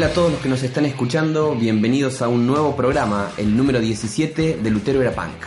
Hola a todos los que nos están escuchando, bienvenidos a un nuevo programa, el número 17 de Lutero era Punk.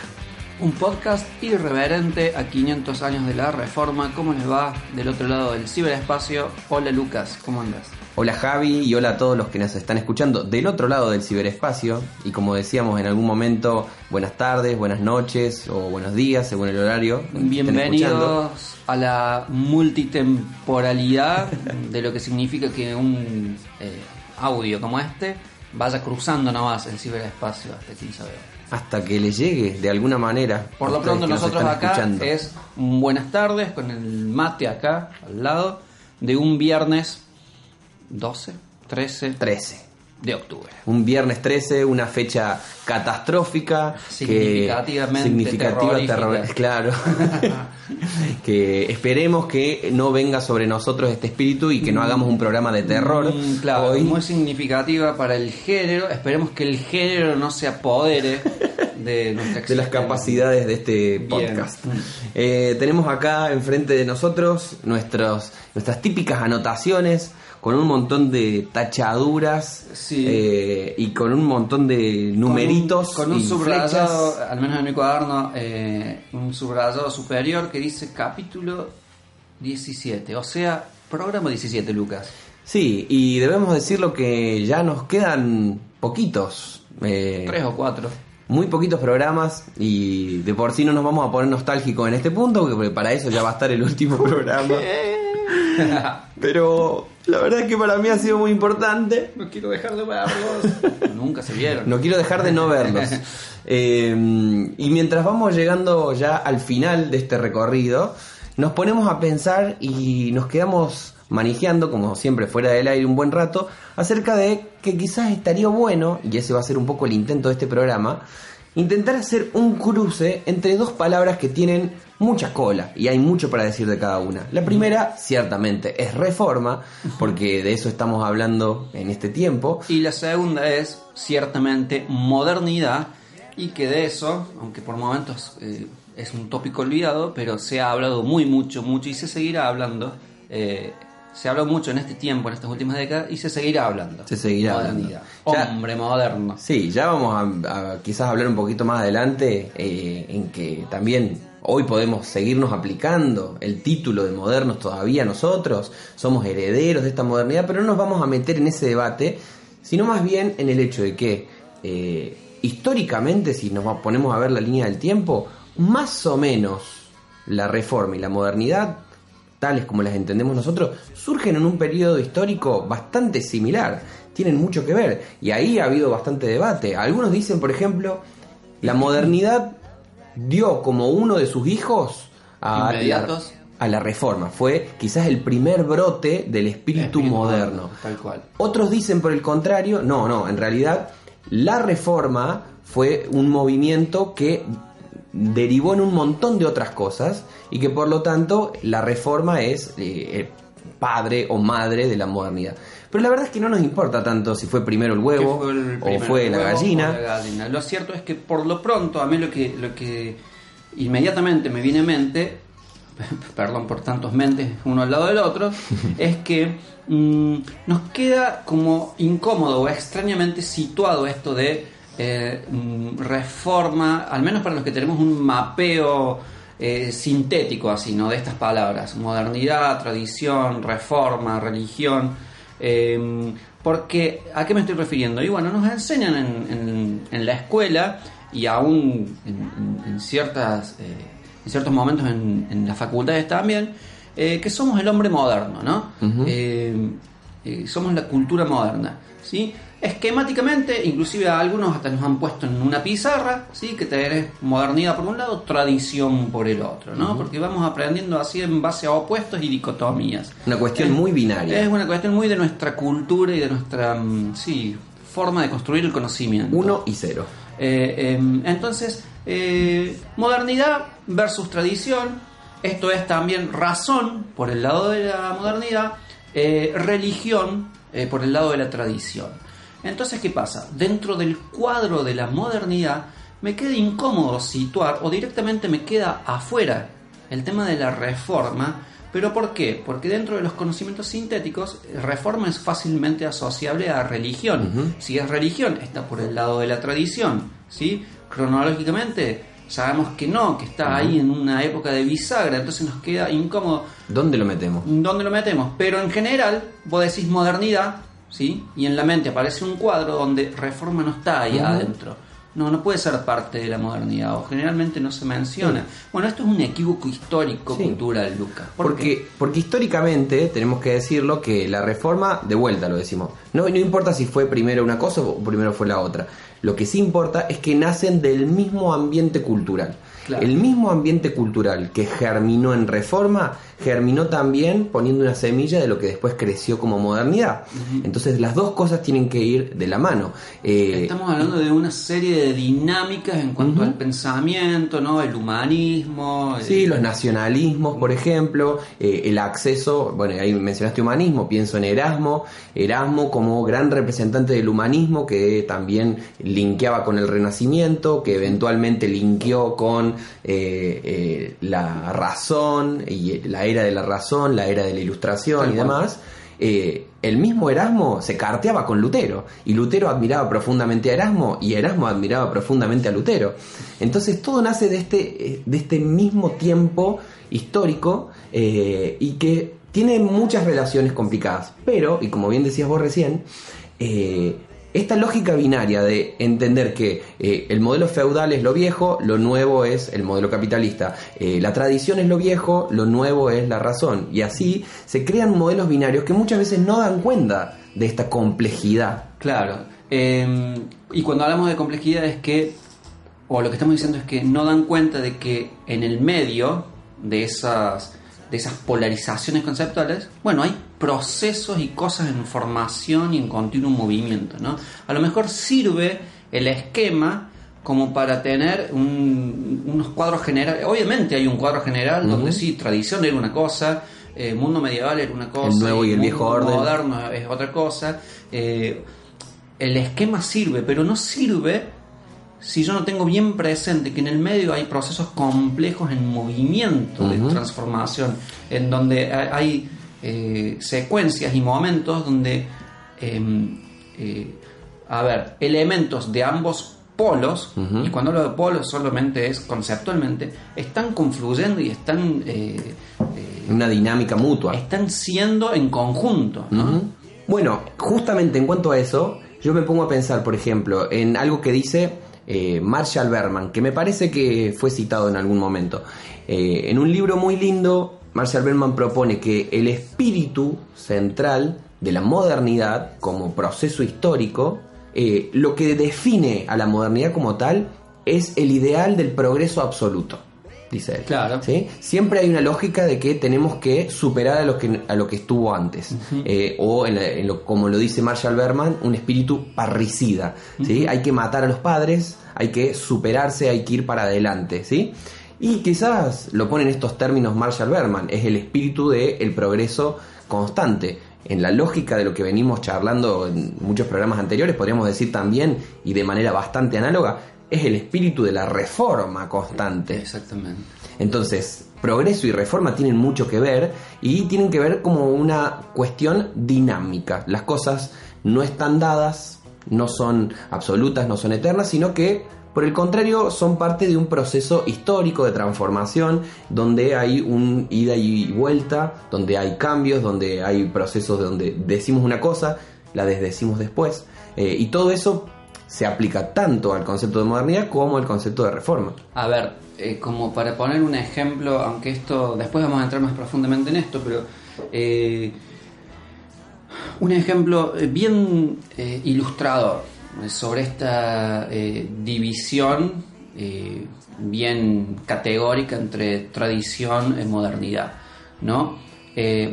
Un podcast irreverente a 500 años de la reforma. ¿Cómo les va del otro lado del ciberespacio? Hola Lucas, ¿cómo andas? Hola Javi y hola a todos los que nos están escuchando del otro lado del ciberespacio. Y como decíamos en algún momento, buenas tardes, buenas noches o buenos días según el horario. Bienvenidos a la multitemporalidad de lo que significa que un eh, audio como este vaya cruzando nomás el ciberespacio hasta quién sabe. Hasta que les llegue de alguna manera. Por lo pronto nos nosotros están acá escuchando. es un buenas tardes con el mate acá al lado de un viernes 12, 13 13. De octubre. Un viernes 13, una fecha catastrófica. que- Significativamente significativa, terrorífica. terror- Claro. que esperemos que no venga sobre nosotros este espíritu y que no hagamos un programa de terror. Mm, claro, hoy. muy significativa para el género. Esperemos que el género no se apodere de nuestra de las capacidades de este podcast. Eh, tenemos acá enfrente de nosotros nuestros, nuestras típicas anotaciones con un montón de tachaduras Sí. eh, y con un montón de numeritos Con un, con un y subrayado, flechas. al menos en mi cuaderno, eh, un subrayado superior que dice capítulo 17. O sea, programa 17, Lucas. Sí, y debemos decirlo que ya nos quedan poquitos. eh, Tres o cuatro. muy poquitos programas y de por sí no nos vamos a poner nostálgicos en este punto porque para eso ya va a estar el último programa. Pero la verdad es que para mí ha sido muy importante. no quiero dejar de verlos. Nunca se vieron. No quiero dejar de no verlos. Eh, y mientras vamos llegando ya al final de este recorrido, nos ponemos a pensar y nos quedamos manejando, como siempre fuera del aire un buen rato, acerca de que quizás estaría bueno, y ese va a ser un poco el intento de este programa, intentar hacer un cruce entre dos palabras que tienen mucha cola y hay mucho para decir de cada una. La primera, ciertamente, es reforma, porque de eso estamos hablando en este tiempo. Y la segunda es, ciertamente, modernidad. Y que de eso, aunque por momentos eh, es un tópico olvidado, pero se ha hablado muy, mucho, mucho y se seguirá hablando. eh, se habló mucho en este tiempo, en estas últimas décadas, y se seguirá hablando. Se seguirá Modernidad. hablando. Ya- Hombre moderno. Sí, ya vamos a, a quizás hablar un poquito más adelante eh, en que también hoy podemos seguirnos aplicando el título de modernos todavía nosotros, somos herederos de esta modernidad, pero no nos vamos a meter en ese debate, sino más bien en el hecho de que eh, históricamente, si nos ponemos a ver la línea del tiempo, más o menos la reforma y la modernidad tales como las entendemos nosotros, surgen en un periodo histórico bastante similar, tienen mucho que ver, y ahí ha habido bastante debate. Algunos dicen, por ejemplo, la modernidad dio como uno de sus hijos a la, Inmediatos. a la reforma, fue quizás el primer brote del espíritu, Espíritu moderno. Tal cual. Otros dicen por el contrario, no, no, en realidad la reforma fue un movimiento que derivó en un montón de otras cosas y que por lo tanto la reforma es eh, padre o madre de la modernidad. Pero la verdad es que no nos importa tanto si fue primero el huevo fue el o fue gallina. la gallina. Lo cierto es que por lo pronto a mí lo que, lo que inmediatamente me viene a mente, perdón por tantos mentes uno al lado del otro, es que mm, nos queda como incómodo o extrañamente situado esto de eh, mm, reforma, al menos para los que tenemos un mapeo eh, sintético así, ¿no? De estas palabras, modernidad, tradición, reforma, religión. eh, porque, ¿a qué me estoy refiriendo? Y bueno, nos enseñan en, en- en la escuela y aún en, ciertas, eh, en ciertos momentos en, las facultades también, que somos el hombre moderno, ¿no? Eh, somos la cultura moderna, ¿sí? Esquemáticamente, inclusive a algunos hasta nos han puesto en una pizarra, ¿sí? Que tenés modernidad por un lado, tradición por el otro, ¿no? Porque vamos aprendiendo así en base a opuestos y dicotomías. Una cuestión muy binaria. Es una cuestión muy de nuestra cultura y de nuestra, mm, sí, forma de construir el conocimiento. Uno y cero. Eh, em, entonces, eh, modernidad versus tradición, esto es también razón por el lado de la modernidad, eh, religión por el lado de la tradición. Entonces, ¿qué pasa? Dentro del cuadro de la modernidad me queda incómodo situar o directamente me queda afuera el tema de la reforma ¿Pero por qué? Porque dentro de los conocimientos sintéticos, reforma es fácilmente asociable a religión. Si es religión, está por el lado de la tradición. ¿sí? Cronológicamente, sabemos que no, que está ahí en una época de bisagra, entonces nos queda incómodo. ¿Dónde lo metemos? ¿Dónde lo metemos? Pero en general, vos decís modernidad, ¿sí? Y en la mente aparece un cuadro donde reforma no está ahí adentro. No, no puede ser parte de la modernidad o generalmente no se menciona. Bueno, esto es un equívoco histórico, cultural, Lucas. porque, porque históricamente tenemos que decirlo que la reforma, de vuelta lo decimos, no, no importa si fue primero una cosa o primero fue la otra. Lo que sí importa es que nacen del mismo ambiente cultural. El mismo ambiente cultural que germinó en reforma, germinó también poniendo una semilla de lo que después creció como modernidad. Entonces las dos cosas tienen que ir de la mano. Eh, Estamos hablando de una serie de dinámicas en cuanto al pensamiento, ¿no? El humanismo. Sí, los nacionalismos, por ejemplo, eh, el acceso, bueno, ahí mencionaste humanismo, pienso en Erasmo, Erasmo como gran representante del humanismo que también linkeaba con el Renacimiento, que eventualmente linkeó con eh, eh, la razón y la era de la razón, la era de la ilustración y demás. Eh, el mismo Erasmo se carteaba con Lutero y Lutero admiraba profundamente a Erasmo y Erasmo admiraba profundamente a Lutero. Entonces todo nace de este, de este mismo tiempo histórico y que tiene muchas relaciones complicadas. Pero, y como bien decías vos recién, esta lógica binaria de entender que eh, el modelo feudal es lo viejo, lo nuevo es el modelo capitalista, eh, la tradición es lo viejo, lo nuevo es la razón, y así se crean modelos binarios que muchas veces no dan cuenta de esta complejidad. Claro, em, y cuando hablamos de complejidad es que, o lo que estamos diciendo es que no dan cuenta de que en el medio de esas de esas polarizaciones conceptuales, bueno, hay procesos y cosas en formación y en continuo movimiento, ¿no? A lo mejor sirve el esquema como para tener unos cuadros generales. Obviamente hay un cuadro general donde sí, tradición era una cosa, eh, mundo medieval era una cosa, el nuevo y el viejo orden moderno es otra cosa. Eh, el esquema sirve, pero no sirve si yo no tengo bien presente que en el medio hay procesos complejos en movimiento de transformación, en donde hay eh, secuencias y momentos donde, em, eh, a ver, elementos de ambos polos, y cuando hablo de polos solamente es conceptualmente, están confluyendo y están... Eh, una dinámica mutua. Están siendo en conjunto. Bueno, justamente en cuanto a eso, yo me pongo a pensar, por ejemplo, en algo que dice eh, Marshall Berman, que me parece que fue citado en algún momento. Eh, en un libro muy lindo, Marshall Berman propone que el espíritu central de la modernidad como proceso histórico, eh, lo que define a la modernidad como tal es el ideal del progreso absoluto dice él. Claro. ¿sí? Siempre hay una lógica de que tenemos que superar a lo que, a lo que estuvo antes. Eh, o, en, lo, como lo dice Marshall Berman, un espíritu parricida. ¿sí? Hay que matar a los padres, hay que superarse, hay que ir para adelante. ¿sí? Y quizás lo pone en estos términos Marshall Berman, es el espíritu del el progreso constante. En la lógica de lo que venimos charlando en muchos programas anteriores, podríamos decir también, y de manera bastante análoga, es el espíritu de la reforma constante. Exactamente. Entonces, progreso y reforma tienen mucho que ver y tienen que ver como una cuestión dinámica. Las cosas no están dadas, no son absolutas, no son eternas, sino que por el contrario, son parte de un proceso histórico de transformación donde hay un ida y vuelta, donde hay cambios, donde hay procesos donde decimos una cosa, la desdecimos después. Eh, y todo eso se aplica tanto al concepto de modernidad como al concepto de reforma. A ver, eh, como para poner un ejemplo, aunque esto después vamos a entrar más profundamente en esto, pero eh, un ejemplo eh, bien ilustrador sobre esta división bien categórica entre tradición y modernidad, ¿no?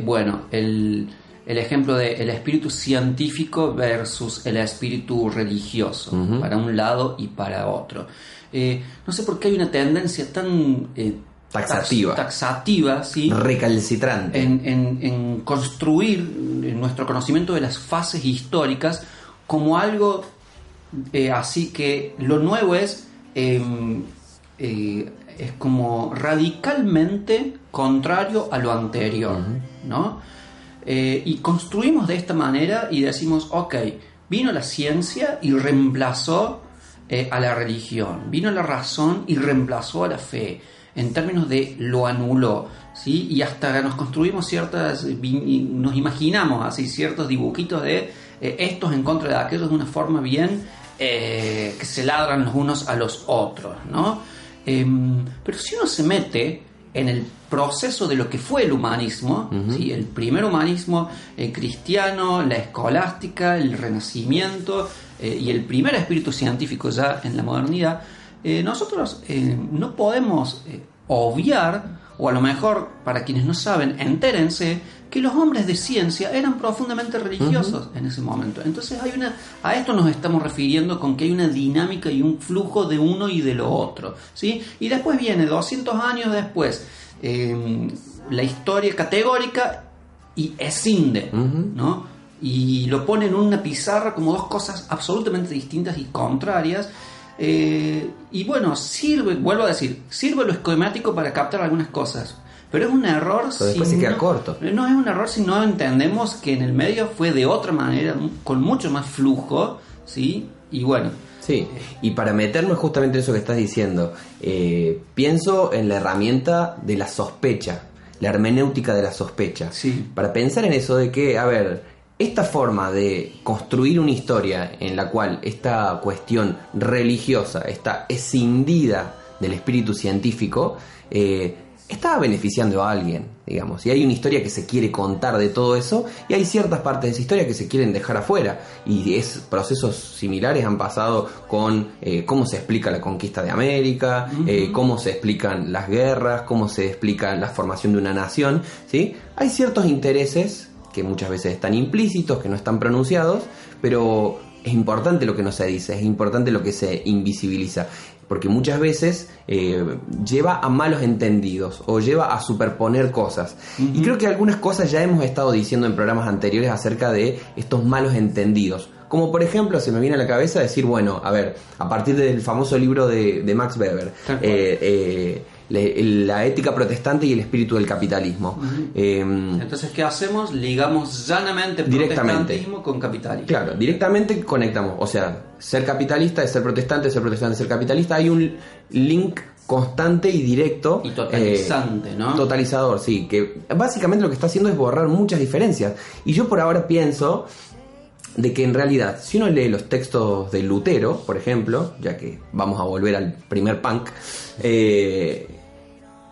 bueno, el el ejemplo de el espíritu científico versus el espíritu religioso, para un lado y para otro. Eh, no sé por qué hay una tendencia tan eh, taxativa, taxativa ¿sí? recalcitrante, en, construir nuestro conocimiento de las fases históricas como algo eh, así que lo nuevo es em, eh, es como radicalmente contrario a lo anterior, ¿no? Eh, y construimos de esta manera y decimos, ok, vino la ciencia y reemplazó eh, a la religión, vino la razón y reemplazó a la fe, en términos de lo anuló, ¿sí? Y hasta nos construimos ciertas, nos imaginamos así ciertos dibujitos de estos en contra de aquellos de una forma bien que se ladran los unos a los otros, ¿no? Em, pero si uno se mete en el proceso de lo que fue el humanismo, el primer humanismo eh, cristiano, la escolástica, el renacimiento eh, y el primer espíritu científico ya en la modernidad, eh, nosotros no podemos obviar, o a lo mejor para quienes no saben, entérense que los hombres de ciencia eran profundamente religiosos en ese momento. Entonces hay una, a esto nos estamos refiriendo con que hay una dinámica y un flujo de uno y de lo otro. ¿sí? Y después viene 200 años después em, la historia categórica y escinde, ¿no? Y lo pone en una pizarra como dos cosas absolutamente distintas y contrarias. Eh, y bueno, sirve, vuelvo a decir, sirve lo esquemático para captar algunas cosas, pero es un error después si se queda corto. No es un error si no entendemos que en el medio fue de otra manera, con mucho más flujo, ¿sí? Y bueno. Sí, y para meternos justamente en eso que estás diciendo, eh, pienso en la herramienta de la sospecha, la hermenéutica de la sospecha. Sí. Para pensar en eso de que, a ver, esta forma de construir una historia en la cual esta cuestión religiosa está escindida del espíritu científico, eh, está beneficiando a alguien, digamos. Y hay una historia que se quiere contar de todo eso y hay ciertas partes de esa historia que se quieren dejar afuera. Y es, procesos similares han pasado con eh, cómo se explica la conquista de América, eh, cómo se explican las guerras, cómo se explica la formación de una nación. ¿sí? Hay ciertos intereses que muchas veces están implícitos, que no están pronunciados, pero es importante lo que no se dice, es importante lo que se invisibiliza porque muchas veces eh, lleva a malos entendidos o lleva a superponer cosas. Y creo que algunas cosas ya hemos estado diciendo en programas anteriores acerca de estos malos entendidos. Como por ejemplo, se me viene a la cabeza decir, bueno, a ver, a partir del famoso libro de, Max Weber, la ética protestante y el espíritu del capitalismo. Em, Entonces, ¿qué hacemos? Ligamos llanamente protestantismo con capitalismo. Claro, directamente conectamos. O sea, ser capitalista es ser protestante, ser protestante es ser capitalista. Hay un link constante y directo. Y totalizante, eh, ¿no? Totalizador, sí. Que básicamente lo que está haciendo es borrar muchas diferencias. Y yo por ahora pienso de que en realidad, si uno lee los textos de Lutero, por ejemplo, ya que vamos a volver al primer punk, eh,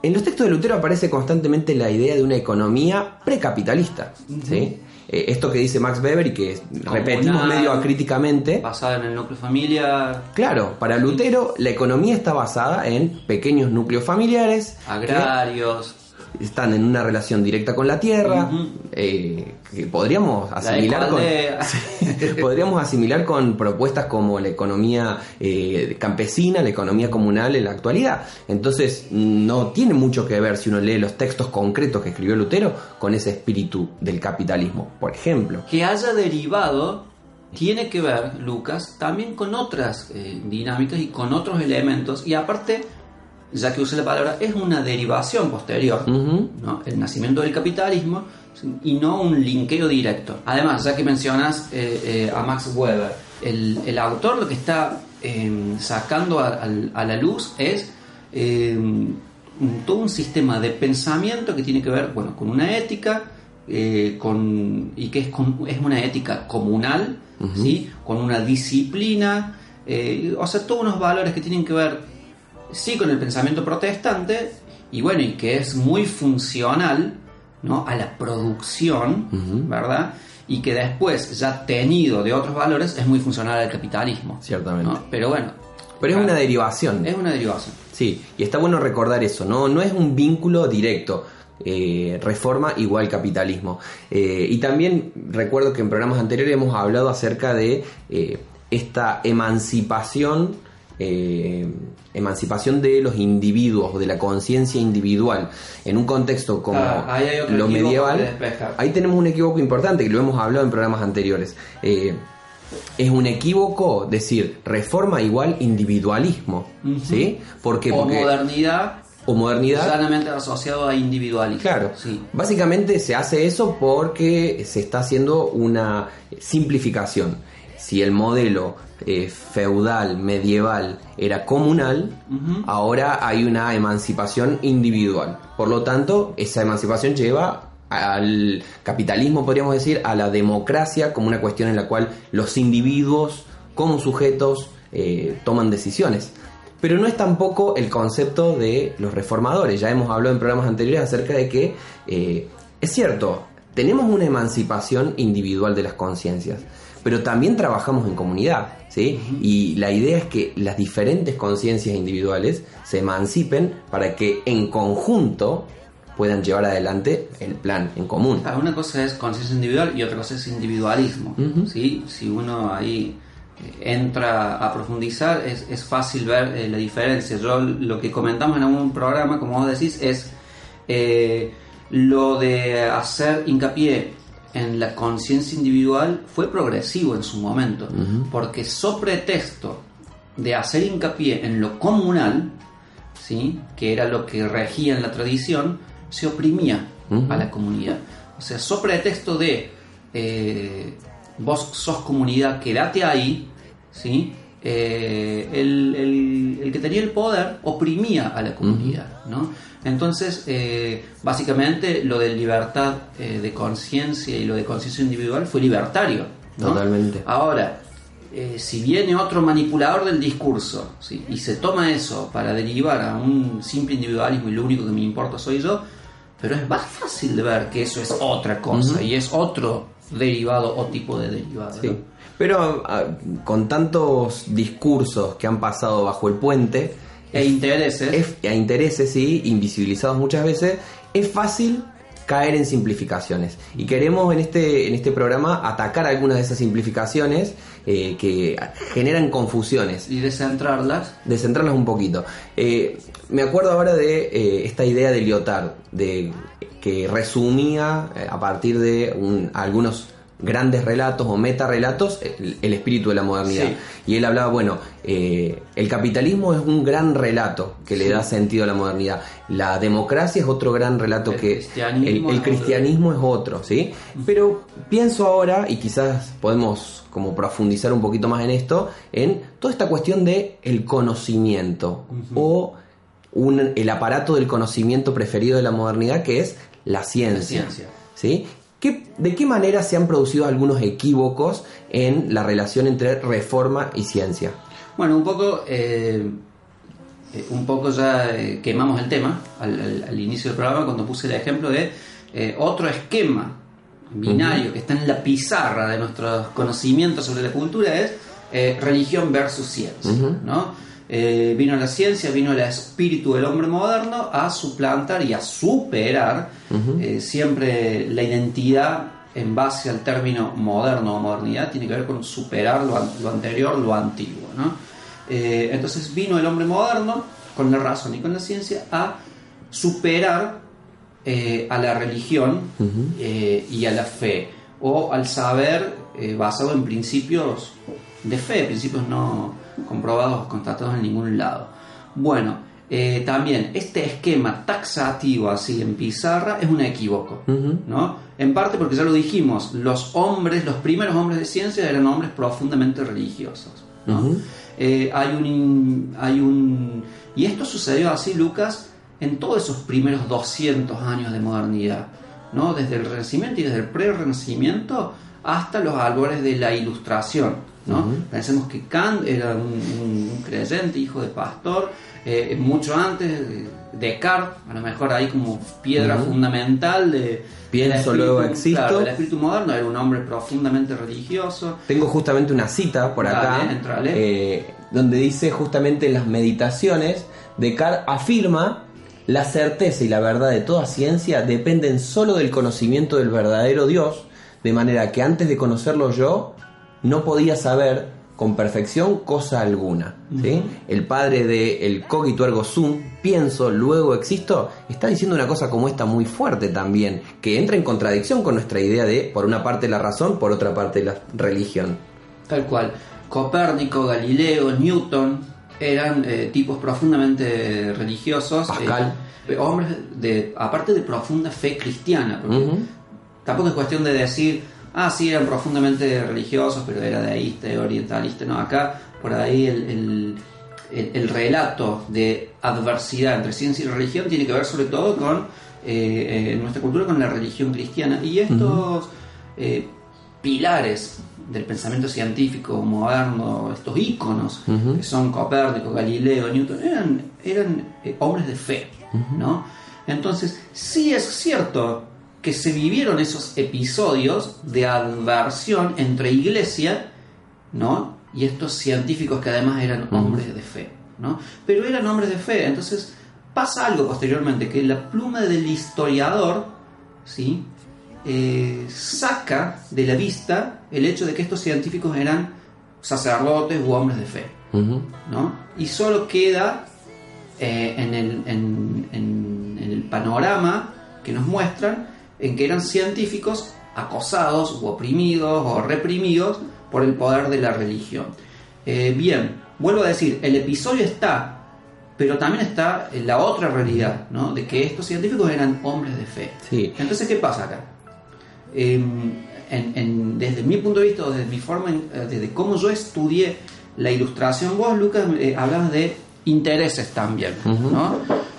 en los textos de Lutero aparece constantemente la idea de una economía precapitalista. ¿sí? Eh, esto que dice Max Weber y que repetimos medio acríticamente. Basada en el núcleo familiar. Claro, para Lutero la economía está basada en pequeños núcleos familiares. Agrarios están en una relación directa con la tierra, eh, que podríamos asimilar con, podríamos asimilar con propuestas como la economía eh, campesina, la economía comunal en la actualidad. Entonces no tiene mucho que ver si uno lee los textos concretos que escribió Lutero con ese espíritu del capitalismo, por ejemplo. Que haya derivado tiene que ver, Lucas, también con otras eh, dinámicas y con otros elementos y aparte ya que use la palabra, es una derivación posterior, ¿no? el nacimiento del capitalismo y no un linkeo directo. Además, ya que mencionas eh, eh, a Max Weber, el, autor lo que está em, sacando a, la luz es em, todo un sistema de pensamiento que tiene que ver bueno, con una ética eh, con, y que es, es una ética comunal, ¿sí? con una disciplina, o sea, todos unos valores que tienen que ver sí con el pensamiento protestante y bueno, y que es muy funcional ¿no? a la producción, ¿verdad? Y que después, ya tenido de otros valores, es muy funcional al capitalismo. Ciertamente. Pero bueno. Pero es una derivación. Es una derivación. Sí, y está bueno recordar eso, ¿no? No es un vínculo directo. Eh, reforma igual capitalismo. Eh, y también recuerdo que en programas anteriores hemos hablado acerca de eh, esta emancipación eh, emancipación de los individuos, de la conciencia individual, en un contexto como lo medieval, ahí tenemos un equívoco importante, que lo hemos hablado en programas anteriores. Eh, es un equívoco decir reforma igual individualismo, ¿sí? Porque, o porque modernidad o modernidad sanamente asociado a individualismo. Claro, Sí. básicamente se hace eso porque se está haciendo una simplificación. Si el modelo eh, feudal, medieval era comunal, ahora hay una emancipación individual. Por lo tanto, esa emancipación lleva al capitalismo, podríamos decir, a la democracia como una cuestión en la cual los individuos, como sujetos, eh, toman decisiones. Pero no es tampoco el concepto de los reformadores. Ya hemos hablado en programas anteriores acerca de que eh, es cierto, tenemos una emancipación individual de las conciencias, pero también trabajamos en comunidad, ¿sí? Y la idea es que las diferentes conciencias individuales se emancipen para que en conjunto puedan llevar adelante el plan en común. Claro, una cosa es conciencia individual y otra cosa es individualismo. ¿sí? Si uno ahí eh, entra a profundizar, es, es fácil ver eh, la diferencia. Yo lo que comentamos en algún programa, como vos decís, es eh, lo de hacer hincapié en la conciencia individual fue progresivo en su momento, porque so pretexto de hacer hincapié en lo comunal, ¿sí? que era lo que regía en la tradición, se oprimía a la comunidad. O sea, so pretexto de eh, vos sos comunidad, quédate ahí, ¿sí? Eh, el, el- el que tenía el poder oprimía a la comunidad, ¿no? Entonces, eh, básicamente lo de libertad eh, de conciencia y lo de conciencia individual fue libertario. ¿no? Totalmente. Ahora, si viene otro manipulador del discurso ¿sí? y se toma eso para derivar a un simple individualismo y lo único que me importa soy yo, pero es más fácil de ver que eso es otra cosa y es otro derivado o tipo de derivado. Sí. ¿no? Pero ah, con tantos discursos que han pasado bajo el puente, E intereses. es- a intereses, sí, invisibilizados muchas veces, es fácil caer en simplificaciones. Y queremos en este, en este programa atacar algunas de esas simplificaciones eh, que generan confusiones. y descentrarlas. Descentrarlas un poquito. Eh, me acuerdo ahora de eh, esta idea de Lyotard, de que resumía a partir de un- algunos grandes relatos o metarrelatos el, el espíritu de la modernidad. Sí. Y él hablaba, bueno, eh, el capitalismo es un gran relato que le Sí. da sentido a la modernidad. La democracia es otro gran relato El que cristianismo el, el es otro. cristianismo es otro, ¿sí? Pero pienso ahora, y quizás podemos como profundizar un poquito más en esto, en toda esta cuestión de el conocimiento o un- el aparato del conocimiento preferido de la modernidad que es la ciencia. La ciencia. ¿sí? ¿Qué- ¿De qué manera se han producido algunos equívocos en la relación entre reforma y ciencia? Bueno, un poco, eh, eh, un poco ya eh, quemamos el tema al, al- al inicio del programa cuando puse el ejemplo de eh, otro esquema binario que está en la pizarra de nuestros conocimientos sobre la cultura es eh, religión versus ciencia. ¿no? Eh, vino la ciencia, vino el espíritu del hombre moderno a suplantar y a superar eh, siempre la identidad en base al término moderno o modernidad tiene que ver con superar lo, an- lo anterior, lo antiguo. ¿no? Eh, entonces vino el hombre moderno con la razón y con la ciencia a superar a la religión y a la fe o al saber basado en principios de fe, principios no comprobados, constatados en ningún lado. Bueno, eh, también este esquema taxativo así en pizarra es un equívoco, ¿no? En parte porque ya lo dijimos, los hombres, los primeros hombres de ciencia eran hombres profundamente religiosos, ¿no? Ujú. Eh, hay un hay un y esto sucedió así Lucas en todos esos primeros 200 años de modernidad no desde el renacimiento y desde el pre-renacimiento hasta los albores de la ilustración no pensemos que Kant era un, un- un creyente hijo de pastor eh, mucho antes de Descartes a lo mejor ahí como piedra fundamental de Pienso, del luego espíritu- existo. claro, del espíritu moderno era un hombre profundamente religioso Tengo justamente una cita por acá entrale. eh, donde dice justamente en las meditaciones, Descartes afirma la certeza y la verdad de toda ciencia dependen solo del conocimiento del verdadero Dios, de manera que antes de conocerlo yo no podía saber con perfección cosa alguna. ¿sí? El padre de el cogito ergo sum, pienso, luego existo, está diciendo una cosa como esta muy fuerte también, que entra en contradicción con nuestra idea de, por una parte la razón, por otra parte la religión. Tal cual. Copérnico, Galileo, Newton eran eh, tipos profundamente religiosos. Pascal. eh, hombres de, aparte de profunda fe cristiana. porque. Tampoco es cuestión de decir, ah, sí, eran profundamente religiosos, pero era deísta, orientalista. No, acá por ahí el, el- el- el relato de adversidad entre ciencia y religión tiene que ver sobre todo con eh, eh, en nuestra cultura con la religión cristiana. Y estos eh, pilares del pensamiento científico moderno, estos íconos Ujú. que son Copérnico, Galileo, Newton, eran, eran eh, hombres de fe, ¿no? Entonces, sí es cierto que se vivieron esos episodios de adversión entre iglesia, ¿no? Y estos científicos que además eran hombres de fe, ¿no? Pero eran hombres de fe, entonces pasa algo posteriormente, que la pluma del historiador, ¿sí? Eh, saca de la vista el hecho de que estos científicos eran sacerdotes u hombres de fe. ¿no? Y solo queda eh, en, el, en- en- en el panorama que nos muestran en que eran científicos acosados o oprimidos o reprimidos por el poder de la religión. Eh, bien, vuelvo a decir, el episodio está, pero también está en la otra realidad, ¿no? De que estos científicos eran hombres de fe. Sí. Entonces, ¿qué pasa acá? Eh, en- en- desde mi punto de vista, desde mi forma, eh, desde cómo yo estudié la ilustración, vos, Lucas, eh, hablabas de intereses también, Ujú. ¿no?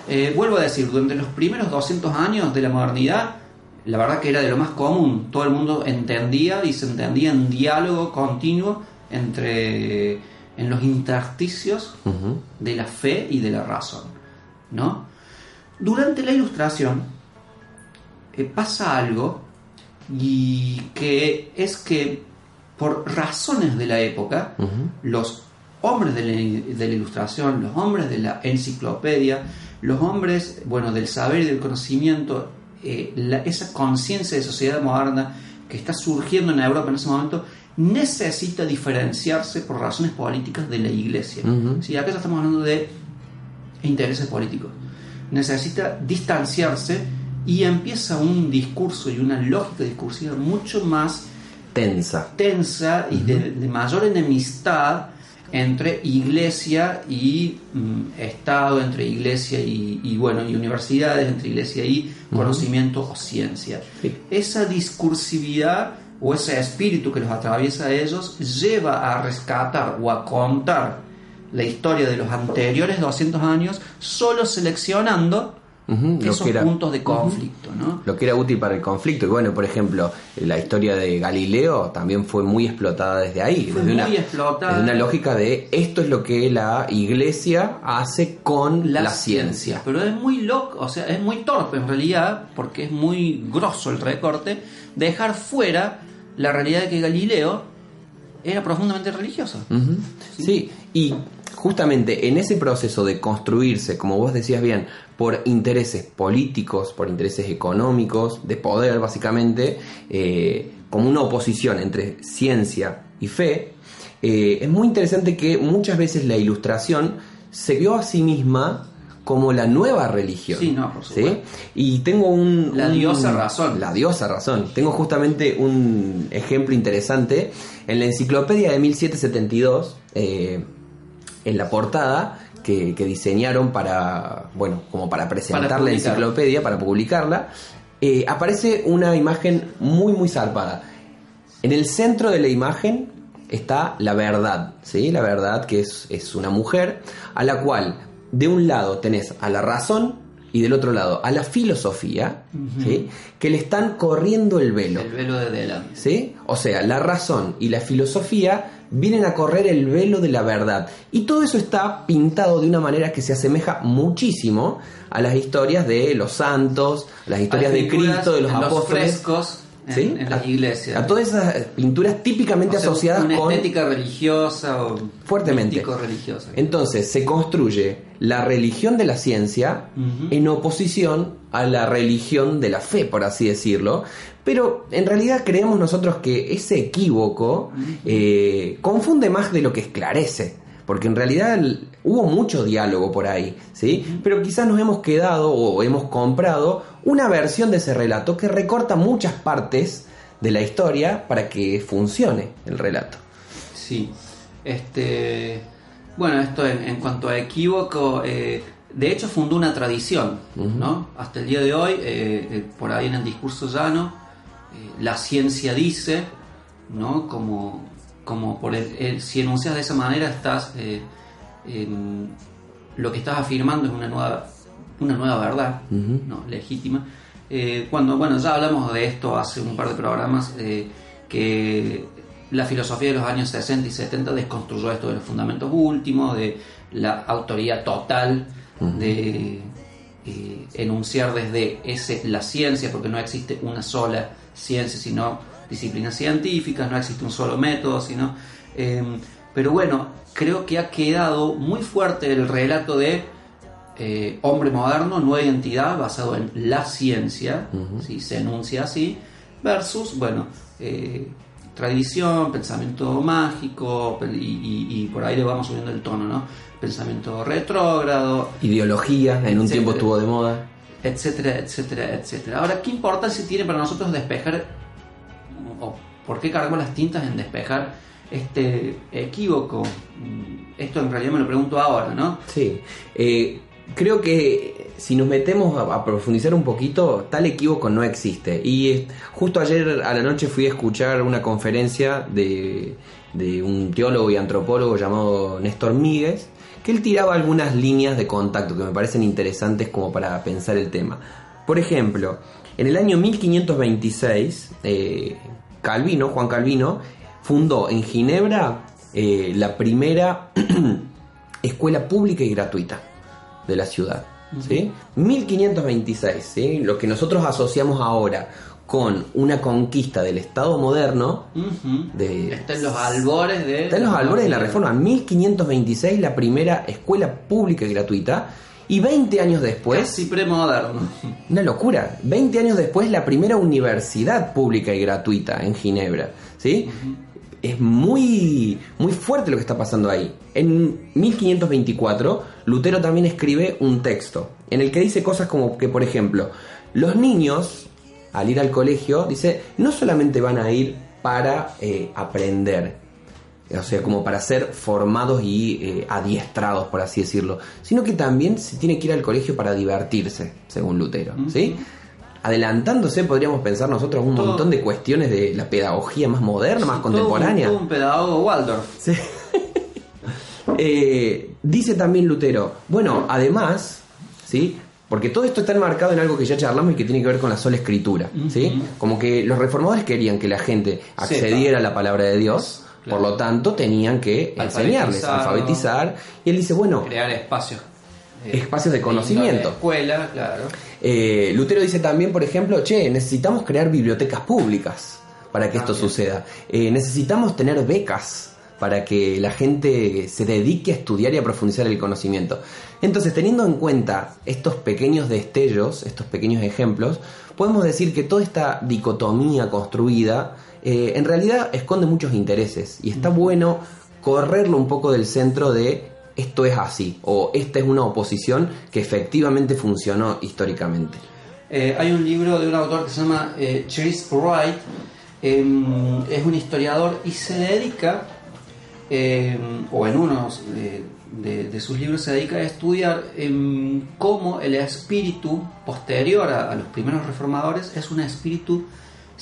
Eh, vuelvo a decir, durante los primeros 200 años de la modernidad, la verdad que era de lo más común, todo el mundo entendía y se entendía en diálogo continuo entre en los intersticios de la fe y de la razón, ¿no? Durante la ilustración eh, pasa algo y que es que por razones de la época los hombres de la, de la ilustración, los hombres de la enciclopedia, los hombres, bueno, del saber y del conocimiento, eh, la- esa conciencia de sociedad moderna que está surgiendo en Europa en ese momento, necesita diferenciarse por razones políticas de la iglesia. Ujú. Sí, acá ya estamos hablando de intereses políticos. Necesita distanciarse y empieza un discurso y una lógica discursiva mucho más Tensa. tensa y de, de mayor enemistad entre iglesia y mm, Estado, entre iglesia y, y, bueno, y universidades, entre iglesia y conocimiento o ciencia. Sí. Esa discursividad o ese espíritu que los atraviesa a ellos lleva a rescatar o a contar la historia de los anteriores 200 años solo seleccionando Lo esos era- puntos de conflicto, ¿no? Lo que era útil para el conflicto. Y bueno, por ejemplo, la historia de Galileo también fue muy explotada desde ahí. Fue desde muy una, explotada. desde una lógica de esto es lo que la iglesia hace con la, ciencia. Pero es muy loco, o sea, es muy torpe en realidad, porque es muy grosso el recorte, dejar fuera la realidad de que Galileo era profundamente religioso. Sí, y justamente en ese proceso de construirse, como vos decías bien, por intereses políticos, por intereses económicos, de poder básicamente, eh, como una oposición entre ciencia y fe, eh, es muy interesante que muchas veces la ilustración se vio a sí misma como la nueva religión. Sí, no, por supuesto. Y tengo un... La un- diosa razón. La diosa razón. Tengo justamente un ejemplo interesante. En la enciclopedia de 1772, eh, en la portada que, que diseñaron para, bueno, como para presentar Para la enciclopedia, para publicarla, eh, aparece una imagen muy, muy zarpada. En el centro de la imagen está la verdad, ¿sí? La verdad que es, es una mujer a la cual de un lado tenés a la razón y del otro lado a la filosofía, ¿sí? Que le están corriendo el velo. El velo de Delan. ¿Sí? O sea, la razón y la filosofía vienen a correr el velo de la verdad. Y todo eso está pintado de una manera que se asemeja muchísimo a las historias de los santos, a las historias de Cristo, de los apóstoles. frescos en, ¿sí? en las A- iglesias. A todas esas pinturas típicamente O sea, asociadas una con... estética religiosa o Fuertemente. religiosa. Entonces se construye la religión de la ciencia en oposición a la religión de la fe, por así decirlo. Pero en realidad creemos nosotros que ese equívoco eh, confunde más de lo que esclarece. Porque en realidad hubo mucho diálogo por ahí, ¿sí? Pero quizás nos hemos quedado o hemos comprado una versión de ese relato que recorta muchas partes de la historia para que funcione el relato. Sí. Este, bueno, esto en, en cuanto a equívoco, eh, de hecho fundó una tradición, ¿no? Hasta el día de hoy, eh, eh, por ahí en el discurso llano, la ciencia dice, ¿no? Como, como por el, el- si enuncias de esa manera estás, lo que estás afirmando es una nueva, una nueva verdad, ¿no? Legítima. Eh, cuando, bueno, ya hablamos de esto hace un par de programas, eh, que la filosofía de los años 60 y 70 desconstruyó esto de los fundamentos últimos, de la autoría total, de eh, enunciar desde ese la ciencia, porque no existe una sola ciencia, sino disciplinas científicas, no existe un solo método, sino... eh, pero bueno, creo que ha quedado muy fuerte el relato de eh, hombre moderno, nueva identidad basado en la ciencia, ¿sí? se enuncia así, versus, bueno, eh, tradición, pensamiento mágico, y, y- y por ahí le vamos subiendo el tono, ¿no? Pensamiento retrógrado, Ideología, en un tiempo estuvo de moda. etcétera, etcétera, etcétera. Ahora, ¿qué importancia tiene para nosotros despejar, o por qué cargamos las tintas en despejar este equívoco? Mm, Esto en realidad me lo pregunto ahora, ¿no? Sí, eh, creo que si nos metemos a, profundizar un poquito, tal equívoco no existe. Y justo ayer a la noche fui a escuchar una conferencia de, de un teólogo y antropólogo llamado Néstor Míguez, que él tiraba algunas líneas de contacto que me parecen interesantes como para pensar el tema. Por ejemplo, en el año 1526, eh, Calvino, Juan Calvino, fundó en Ginebra eh, la primera escuela pública y gratuita de la ciudad. ¿sí? 1526, ¿sí? lo que nosotros asociamos ahora con una conquista del Estado moderno. De- Está en los albores de... está en los albores de la reforma. 1526, la primera escuela pública y gratuita, y 20 años después, Casi premoderno. una locura, 20 años después, la primera universidad pública y gratuita en Ginebra. ¿sí? Es muy, muy fuerte lo que está pasando ahí. En 1524, Lutero también escribe un texto en el que dice cosas como que, por ejemplo, los niños, al ir al colegio, dice, no solamente van a ir para eh, aprender, o sea, como para ser formados y eh, adiestrados, por así decirlo, sino que también se tiene que ir al colegio para divertirse, según Lutero, ¿sí? Adelantándose, podríamos pensar nosotros un Todo- montón de cuestiones de la pedagogía más moderna, más Todo un- contemporánea. todo un pedagogo Waldorf. Sí. Eh, dice también Lutero, bueno, además, ¿sí? Porque todo esto está enmarcado en algo que ya charlamos y que tiene que ver con la sola escritura, ¿sí? Como que los reformadores querían que la gente accediera a la palabra de Dios, Claro. por lo tanto tenían que enseñarles, Alfabetizar. alfabetizar. Y él dice, bueno, Crear espacios. Eh, Espacios de en conocimiento. la escuela, claro. eh, Lutero dice también, por ejemplo, che, necesitamos crear bibliotecas públicas para que esto También. suceda. Eh, necesitamos tener becas para que la gente se dedique a estudiar y a profundizar el conocimiento. Entonces, teniendo en cuenta estos pequeños destellos, estos pequeños ejemplos, podemos decir que toda esta dicotomía construida eh, en realidad esconde muchos intereses y está bueno correrlo un poco del centro de esto es así o esta es una oposición que efectivamente funcionó históricamente. Eh, hay un libro de un autor que se llama eh, Chris Wright, em, es un historiador y se dedica, em, o en uno de, sus libros se dedica a estudiar em, cómo el espíritu posterior a los primeros reformadores es un espíritu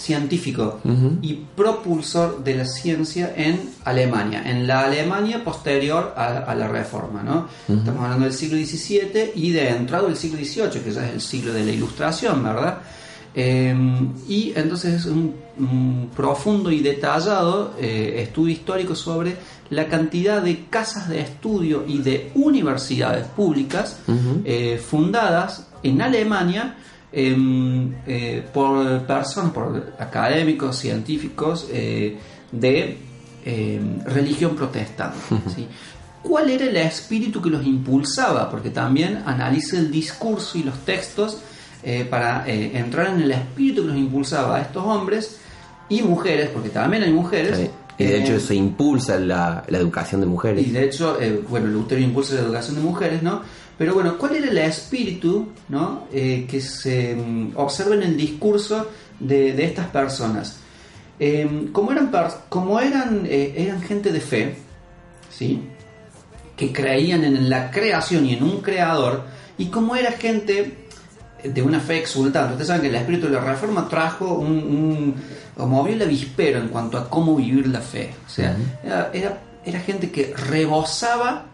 científico y propulsor de la ciencia en Alemania, en la Alemania posterior a, a la reforma. ¿no? Estamos hablando del siglo XVII y de entrado del siglo XVIII, que ya es el siglo de la ilustración, ¿verdad? Eh, y entonces es un, un profundo y detallado eh, estudio histórico sobre la cantidad de casas de estudio y de universidades públicas eh, fundadas en Alemania em, eh, por personas, por académicos, científicos eh, de em, religión protestante. ¿sí? ¿Cuál era el espíritu que los impulsaba? Porque también analiza el discurso y los textos eh, para eh, entrar en el espíritu que los impulsaba a estos hombres y mujeres, porque también hay mujeres. Sí. Y de hecho se impulsa la, la educación de mujeres. y de hecho, eh, bueno, Lutero impulsa la educación de mujeres, ¿no? Pero bueno, ¿cuál era el espíritu, ¿no? Eh, que se mm, observa en el discurso de, de estas personas? eh, como eran, como eran, eh, eran gente de fe, ¿sí? que creían en la creación y en un creador, y como era gente de una fe exultante. Ustedes saben que el espíritu de la reforma trajo un, un movió el avispero en cuanto a cómo vivir la fe. O sea, era, era, gente que rebosaba,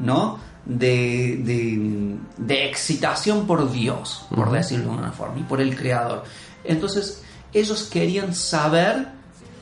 ¿no? De, de, excitación por Dios, por decirlo de una forma, y por el Creador. Entonces, ellos querían saber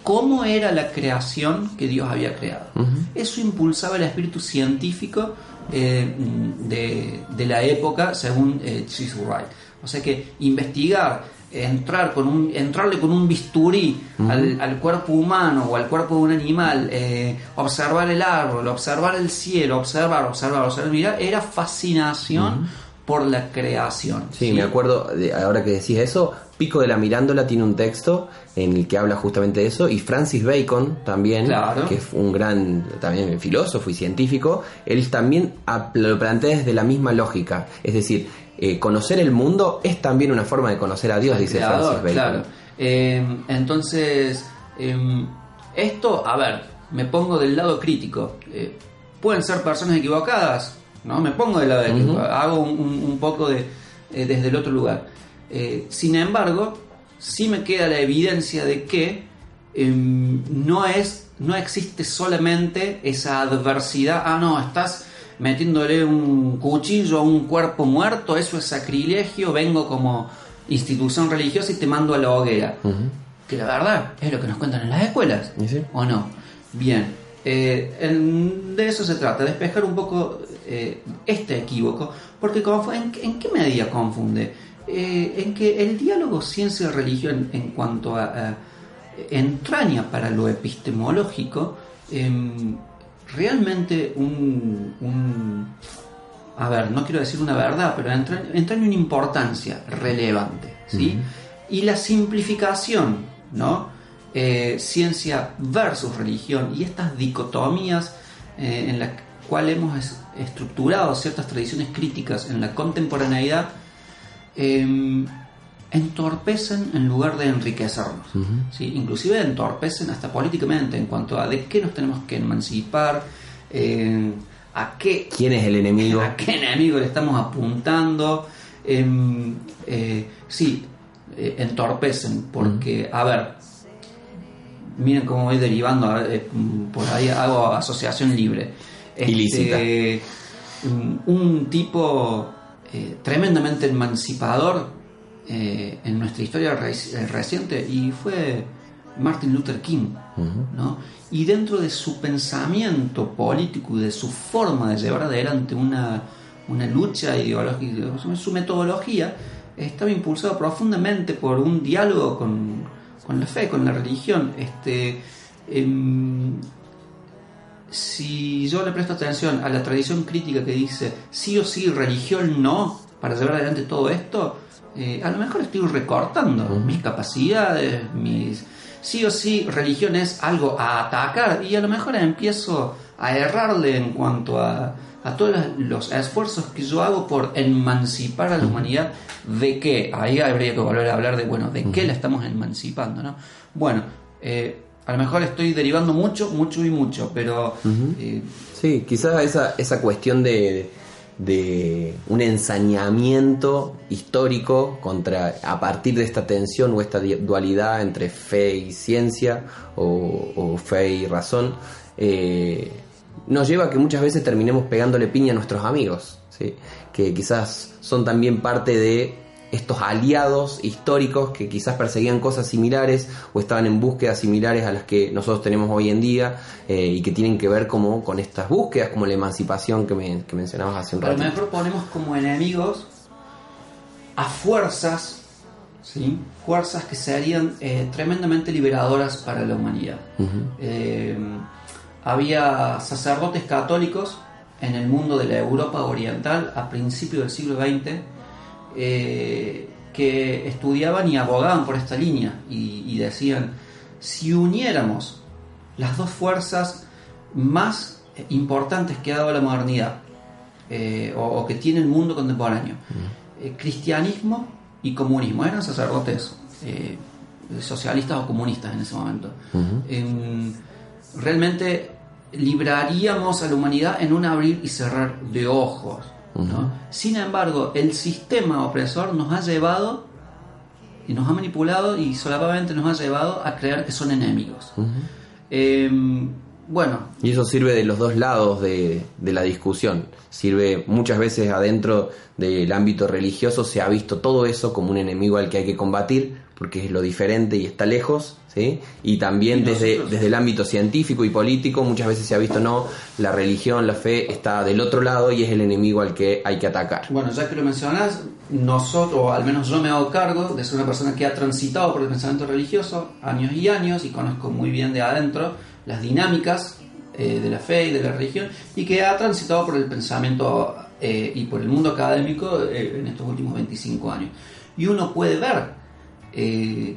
cómo era la creación que Dios había creado. Eso impulsaba el espíritu científico eh, de, la época, según eh, Wright. O sea que investigar, entrar con un, entrarle con un bisturí al, cuerpo humano o al cuerpo de un animal, eh, observar el árbol, observar el cielo, observar, observar, observar, era fascinación por la creación. Sí, me acuerdo, de, ahora que decís eso, Pico de la Mirándola tiene un texto en el que habla justamente de eso, y Francis Bacon también, que es un gran también filósofo y científico, él también lo plantea desde la misma lógica, es decir, eh, conocer el mundo es también una forma de conocer a Dios, dice Francis Bacon. Em, entonces, em, esto, a ver, me pongo del lado crítico. Eh, pueden ser personas equivocadas, ¿no? Me pongo del lado de hago un, poco de eh, desde el otro lugar. sin embargo, sí me queda la evidencia de que em, no es, no existe solamente esa adversidad. Ah, no, estás metiéndole un cuchillo a un cuerpo muerto, eso es sacrilegio, vengo como institución religiosa y te mando a la hoguera. Que la verdad es lo que nos cuentan en las escuelas, ¿o no? Bien, eh, de eso se trata, despejar un poco eh, este equívoco, porque ¿en, ¿en, qué medida confunde? Eh, en que el diálogo ciencia-religión en cuanto a, entraña para lo epistemológico, em, realmente un, a ver, no quiero decir una verdad, pero entra, en una importancia relevante, ¿sí? Y la simplificación, ¿no? Eh, ciencia versus religión y estas dicotomías eh, en las cuales hemos estructurado ciertas tradiciones críticas en la contemporaneidad, em, entorpecen en lugar de enriquecernos. ¿sí? Inclusive entorpecen hasta políticamente en cuanto a de qué nos tenemos que emancipar, eh, a qué... ¿Quién es el enemigo? A qué enemigo le estamos apuntando. Em, eh, sí, eh, entorpecen, porque, a ver, miren cómo voy derivando, por ahí hago asociación libre. Este, un tipo tremendamente emancipador eh, en nuestra historia eh, reciente y fue Martin Luther King. ¿no? Y dentro de su pensamiento político y de su forma de llevar adelante una, una lucha ideológica, su metodología, estaba impulsado profundamente por un diálogo con, con la fe, con la religión. Este, em, si yo le presto atención a la tradición crítica que dice sí o sí, religión no, para llevar adelante todo esto, eh, a lo mejor estoy recortando mis capacidades, mis... Sí o sí, religión es algo a atacar y a lo mejor empiezo a errarle en cuanto a, a todos los esfuerzos que yo hago por emancipar a la humanidad de qué, ahí habría que volver a hablar de, bueno, de qué la estamos emancipando, ¿no? Bueno, eh, a lo mejor estoy derivando mucho, mucho y mucho, pero... Eh, sí, quizás esa, esa cuestión de de un ensañamiento histórico contra a partir de esta tensión o esta dualidad entre fe y ciencia o, fe y razón eh, nos lleva a que muchas veces terminemos pegándole piña a nuestros amigos ¿sí? que quizás son también parte de estos aliados históricos que quizás perseguían cosas similares o estaban en búsquedas similares a las que nosotros tenemos hoy en día eh, y que tienen que ver como con estas búsquedas, como la emancipación que, me, que mencionabas hace un rato. A lo mejor ponemos como enemigos a fuerzas, ¿sí? fuerzas que serían eh, tremendamente liberadoras para la humanidad. Eh, había sacerdotes católicos en el mundo de la Europa oriental a principios del siglo XX eh, que estudiaban y abogaban por esta línea y, decían, si uniéramos las dos fuerzas más importantes que ha dado la modernidad eh, o, que tiene el mundo contemporáneo, eh, cristianismo y comunismo, eran sacerdotes socialistas o comunistas en ese momento. Em, realmente libraríamos a la humanidad en un abrir y cerrar de ojos. Sin embargo, el sistema opresor nos ha llevado y nos ha manipulado y solamente nos ha llevado a creer que son enemigos. Em, bueno. Y eso sirve de los dos lados de, de, la discusión. Sirve muchas veces adentro del ámbito religioso, se ha visto todo eso como un enemigo al que hay que combatir, porque es lo diferente y está lejos, ¿sí? Y también desde, desde el ámbito científico y político muchas veces se ha visto, no, la religión, la fe está del otro lado y es el enemigo al que hay que atacar. Bueno, ya que lo mencionas, nosotros, o al menos yo me hago cargo de ser una persona que ha transitado por el pensamiento religioso años y años y conozco muy bien de adentro las dinámicas eh, de la fe y de la religión y que ha transitado por el pensamiento eh, y por el mundo académico eh, en estos últimos 25 años. Y uno puede ver eh,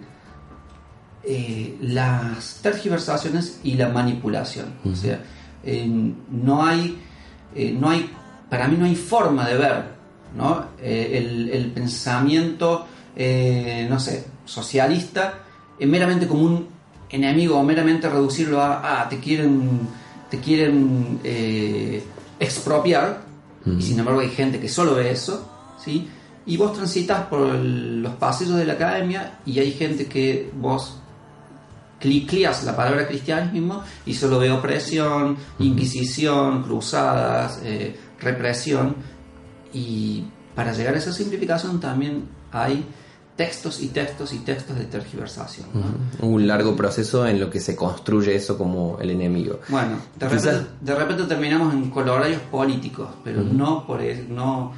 eh, las tergiversaciones y la manipulación. O sea, no hay, no hay, para mí no hay forma de ver ¿no? El, pensamiento, no sé, socialista meramente como un enemigo o meramente reducirlo a, ah, te quieren, te quieren expropiar, y sin embargo hay gente que solo ve eso, ¿sí? Y vos transitas por los pasillos de la academia y hay gente que vos clicías la palabra cristianismo y solo ve opresión, inquisición, cruzadas, eh, represión. Y para llegar a esa simplificación también hay textos y textos y textos de tergiversación. Un largo proceso en lo que se construye eso como el enemigo. Bueno, de, repente, terminamos en colorarios políticos, pero no por no,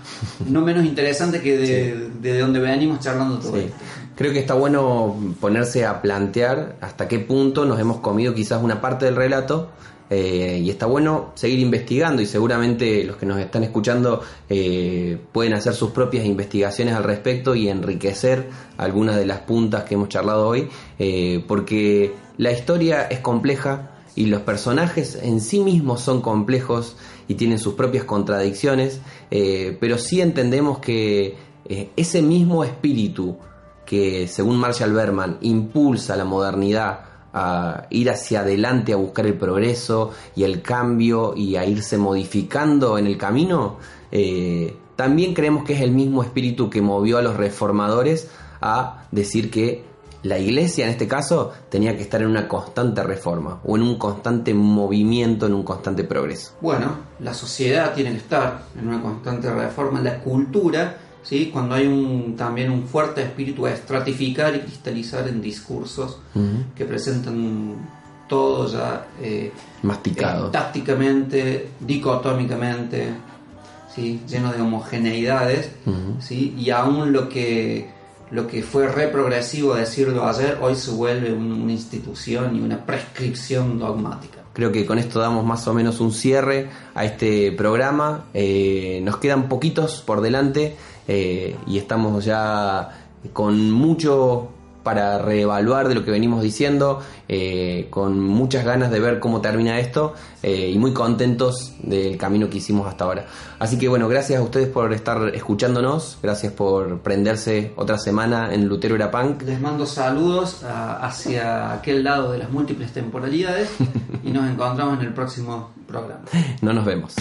no menos interesante que de, de donde venimos charlando todo esto. Creo que está bueno ponerse a plantear hasta qué punto nos hemos comido quizás una parte del relato eh, y está bueno seguir investigando y seguramente los que nos están escuchando eh, pueden hacer sus propias investigaciones al respecto y enriquecer algunas de las puntas que hemos charlado hoy, eh, porque la historia es compleja y los personajes en sí mismos son complejos y tienen sus propias contradicciones, pero sí entendemos que ese mismo espíritu que según Marshall Berman impulsa la modernidad a ir hacia adelante, a buscar el progreso y el cambio y a irse modificando en el camino, eh, también creemos que es el mismo espíritu que movió a los reformadores a decir que la iglesia en este caso tenía que estar en una constante reforma o en un constante movimiento, en un constante progreso. Bueno, la sociedad tiene que estar en una constante reforma, la cultura ¿sí? cuando hay un, también un fuerte espíritu a estratificar y cristalizar en discursos que presentan todo ya eh, masticado, eh, tácticamente, dicotómicamente, ¿sí? lleno de homogeneidades, ¿sí? y aún lo que, lo que fue reprogresivo decirlo ayer, hoy se vuelve una institución y una prescripción dogmática. Creo que con esto damos más o menos un cierre a este programa. Eh, nos quedan poquitos por delante. Eh, y estamos ya con mucho para reevaluar de lo que venimos diciendo, eh, con muchas ganas de ver cómo termina esto eh, y muy contentos del camino que hicimos hasta ahora. Así que bueno, gracias a ustedes por estar escuchándonos, gracias por prenderse otra semana en Lutero era Punk. Les mando saludos hacia aquel lado de las múltiples temporalidades y nos encontramos en el próximo programa. No nos vemos.